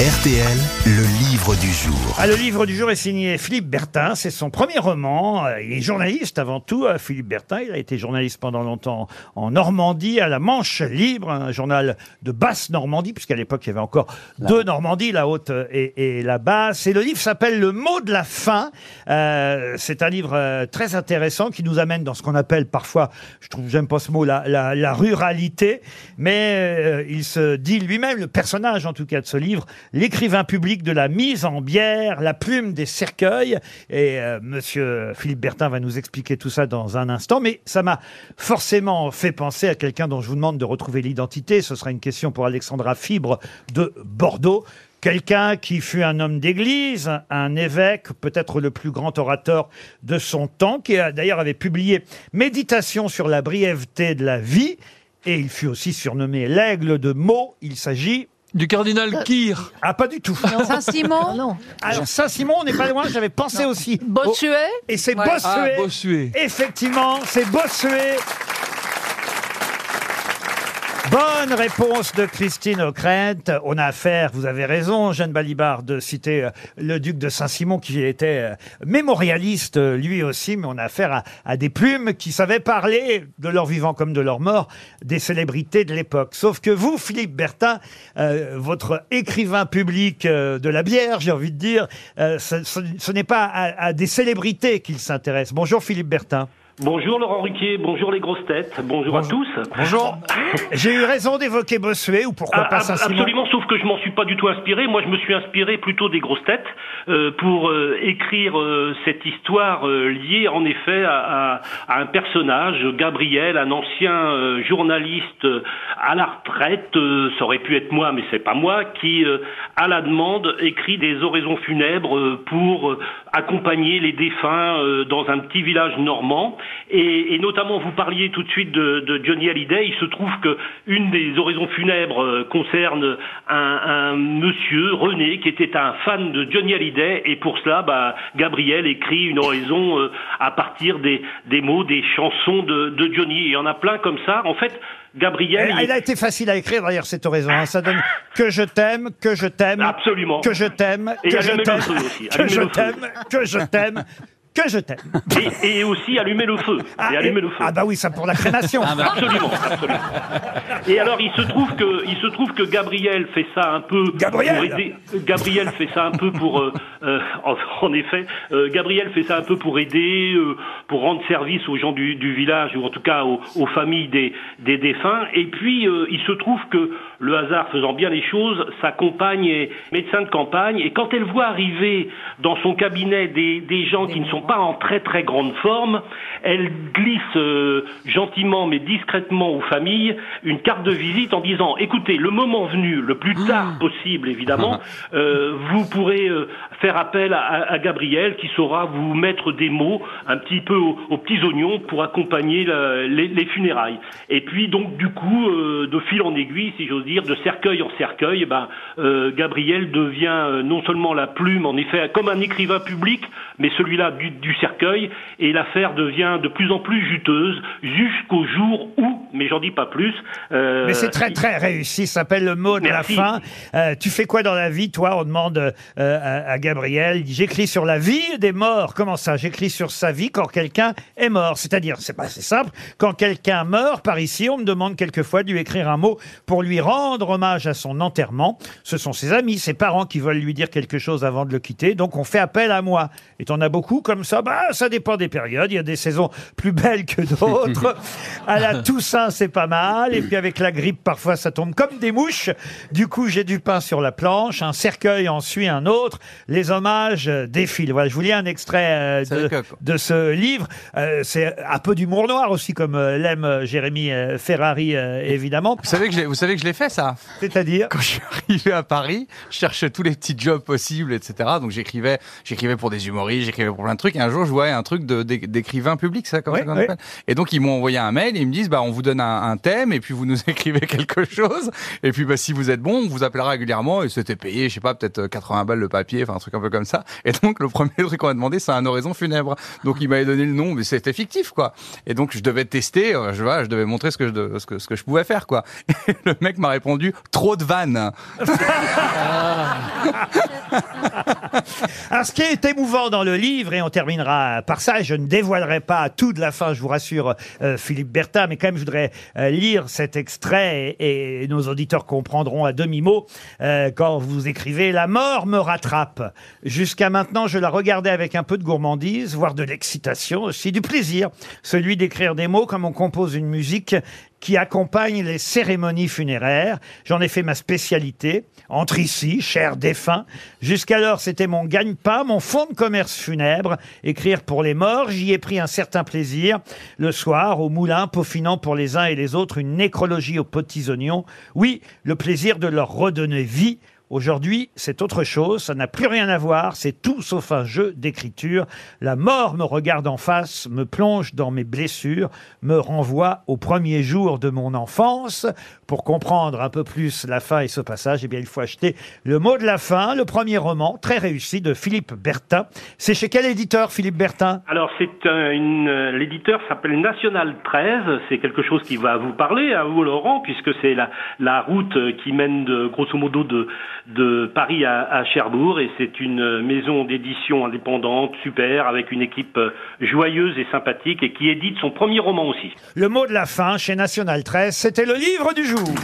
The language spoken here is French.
RTL, le livre du jour. Ah, le livre du jour est signé Philippe Bertin. C'est son premier roman. Euh, Il est journaliste avant tout, euh, Philippe Bertin. Il a été journaliste pendant longtemps en Normandie, à la Manche Libre, un journal de basse Normandie, puisqu'à l'époque, il y avait encore deux Normandies, la haute et, et la basse. Et le livre s'appelle Le mot de la fin. Euh, c'est un livre euh, très intéressant qui nous amène dans ce qu'on appelle parfois, je trouve, j'aime pas ce mot, la, la, la ruralité. Mais euh, il se dit lui-même, le personnage en tout cas de ce livre, l'écrivain public de la mise en bière, la plume des cercueils. Et euh, monsieur Philippe Bertin va nous expliquer tout ça dans un instant. Mais ça m'a forcément fait penser à quelqu'un dont je vous demande de retrouver l'identité. Ce sera une question pour Alexandra Fibre de Bordeaux. Quelqu'un qui fut un homme d'église, un évêque, peut-être le plus grand orateur de son temps, qui d'ailleurs avait publié Méditation sur la brièveté de la vie, et il fut aussi surnommé l'aigle de Meaux. Il s'agit Du cardinal Kir. ah, pas du tout. Saint-Simon Non. Alors, Saint-Simon, on n'est pas loin, j'avais pensé aussi. Bossuet Et c'est Ouais. Bossuet. Ah, Bossuet. Effectivement, c'est Bossuet. Bonne réponse de Christine O'Krent. On a affaire, vous avez raison, Jeanne Balibar, de citer euh, le duc de Saint-Simon qui était euh, mémorialiste euh, lui aussi, mais on a affaire à, des plumes qui savaient parler de leur vivant comme de leur mort des célébrités de l'époque. Sauf que vous, Philippe Bertin, votre écrivain public de la bière, j'ai envie de dire, ce n'est pas à, à des célébrités qu'il s'intéresse. Bonjour Philippe Bertin. Bonjour Laurent Ruquier, bonjour les grosses têtes, bonjour, à tous. Bonjour. J'ai eu raison d'évoquer Bossuet ou pourquoi Ah, pas Saint-Simon absolument, sauf que je m'en suis pas du tout inspiré. Moi, je me suis inspiré plutôt des grosses têtes euh, pour euh, écrire euh, cette histoire euh, liée en effet à, à- à un personnage, Gabriel, un ancien euh, journaliste euh, à la retraite. euh, ça aurait pu être moi, mais c'est pas moi qui, euh, à la demande, écrit des oraisons funèbres euh, pour euh, accompagner les défunts euh, dans un petit village normand. Et, et notamment, vous parliez tout de suite de, de Johnny Hallyday. Il se trouve que une des oraisons funèbres euh, concerne un, un monsieur René qui était un fan de Johnny Hallyday. Et pour cela, bah, Gabriel écrit une oraison euh, à partir des, des mots des chansons de, de Johnny. Et il y en a plein comme ça. En fait, Gabriel, Elle, il- a été facile à écrire d'ailleurs cette oraison. hein. Ça donne que je t'aime, que je t'aime, Absolument. que je t'aime, que je allumer le t'aime, que je t'aime, que je t'aime, que je t'aime. et, et aussi allumer le feu. Ah, et allumer et- le feu. ah bah oui, ça pour la crémation. Absolument, absolument. Et alors, il se trouve que, il se trouve que Gabriel fait ça un peu Gabriel pour aider. Gabriel fait ça un peu pour, euh, euh, en, en effet, euh, Gabriel fait ça un peu pour aider, pour rendre service aux gens du, du village ou en tout cas aux, aux familles des, des défunts. Et puis, il se trouve que le hasard faisant bien les choses, sa compagne est médecin de campagne et quand elle voit arriver dans son cabinet des, des gens qui ne sont pas en très très grande forme, elle glisse euh, gentiment mais discrètement aux familles une carte de visite en disant écoutez, le moment venu, le plus tard possible évidemment, euh, vous pourrez euh, faire appel à, à Gabriel qui saura vous mettre des mots un petit peu aux, aux petits oignons pour accompagner la- les, les funérailles. Et puis donc du coup, de fil en aiguille, si j'ose dire, de cercueil en cercueil, eh ben, Gabriel devient non seulement la plume, en effet, comme un écrivain public, mais celui-là du, du cercueil, et l'affaire devient de plus en plus juteuse jusqu'au jour où, mais j'en dis pas plus. euh, Mais c'est très très réussi, ça s'appelle le mot de Merci. la fin. Euh, tu fais quoi dans la vie, toi? On demande euh, à, à Gabriel. J'écris sur la vie des morts. Comment ça? J'écris sur sa vie quand quelqu'un est mort. C'est-à-dire, c'est pas c'est simple. Quand quelqu'un meurt par ici, on me demande quelquefois de lui écrire un mot pour lui rendre hommage à son enterrement. Ce sont ses amis, ses parents qui veulent lui dire quelque chose avant de le quitter. Donc on fait appel à moi. Et t'en as beaucoup comme ça Bah, ça dépend des périodes. Il y a des saisons plus belles que d'autres. à la Toussaint, c'est pas mal. Et puis avec la grippe, parfois, ça tombe comme des mouches. Du coup, j'ai du pain sur la planche. Un cercueil en suit un autre. Les hommages défilent. Voilà, je vous lis un extrait euh, de, ce livre. Euh, c'est un peu d'humour noir aussi, comme euh, l'aime Jérémy euh, Ferrari, euh, évidemment. Vous savez que je l'ai- vous savez que je l'ai fait ça? C'est-à-dire? Quand je suis arrivé à Paris, je cherchais tous les petits jobs possibles, etc. Donc j'écrivais, j'écrivais pour des humoristes, j'écrivais pour plein de trucs. Et un jour, je voyais un truc d'écrivain public, ça, comme Ouais, ça ouais. appelle. Et donc ils m'ont envoyé un mail et ils me disent, bah on vous donne un, un thème et puis vous nous écrivez quelque chose. Et puis bah si vous êtes bon, on vous appellera régulièrement. Et c'était payé, je sais pas, peut-être 80 balles le papier, enfin un truc un peu comme ça. Et donc le premier truc qu'on m'a demandé, c'est un oraison funèbre. Donc il m'avait donné le nom, mais c'était fictif quoi. Et donc je devais tester, euh, je vois, je devais montrer ce que je, de- ce que ce que je pouvais faire quoi. Et le mec m'a répondu répondu trop de vannes. Alors, ce qui est émouvant dans le livre, et on terminera par ça, je ne dévoilerai pas tout de la fin, je vous rassure, euh, Philippe Bertha, mais quand même, je voudrais euh, lire cet extrait, et, et nos auditeurs comprendront à demi-mot euh, quand vous écrivez « La mort me rattrape. Jusqu'à maintenant, je la regardais avec un peu de gourmandise, voire de l'excitation, aussi du plaisir, celui d'écrire des mots comme on compose une musique qui accompagne les cérémonies funéraires. J'en ai fait ma spécialité. Entre ici, cher défunt. Jusqu'alors, c'était mon gagne-pain, mon fonds de commerce funèbre. Écrire pour les morts, j'y ai pris un certain plaisir. Le soir, au moulin, peaufinant pour les uns et les autres une nécrologie aux petits oignons. Oui, le plaisir de leur redonner vie. Aujourd'hui, c'est autre chose, ça n'a plus rien à voir, c'est tout sauf un jeu d'écriture. La mort me regarde en face, me plonge dans mes blessures, me renvoie au premier jour de mon enfance. Pour comprendre un peu plus la fin et ce passage, eh bien, il faut acheter Le mot de la fin, le premier roman très réussi de Philippe Bertin. C'est chez quel éditeur, Philippe Bertin? Alors c'est l'éditeur s'appelle National 13, c'est quelque chose qui va vous parler à vous Laurent puisque c'est la la route qui mène de grosso modo de de Paris à, Cherbourg et c'est une maison d'édition indépendante super avec une équipe euh, joyeuse et sympathique et qui édite son premier roman aussi. Le mot de la fin chez National 13, c'était le livre du jour.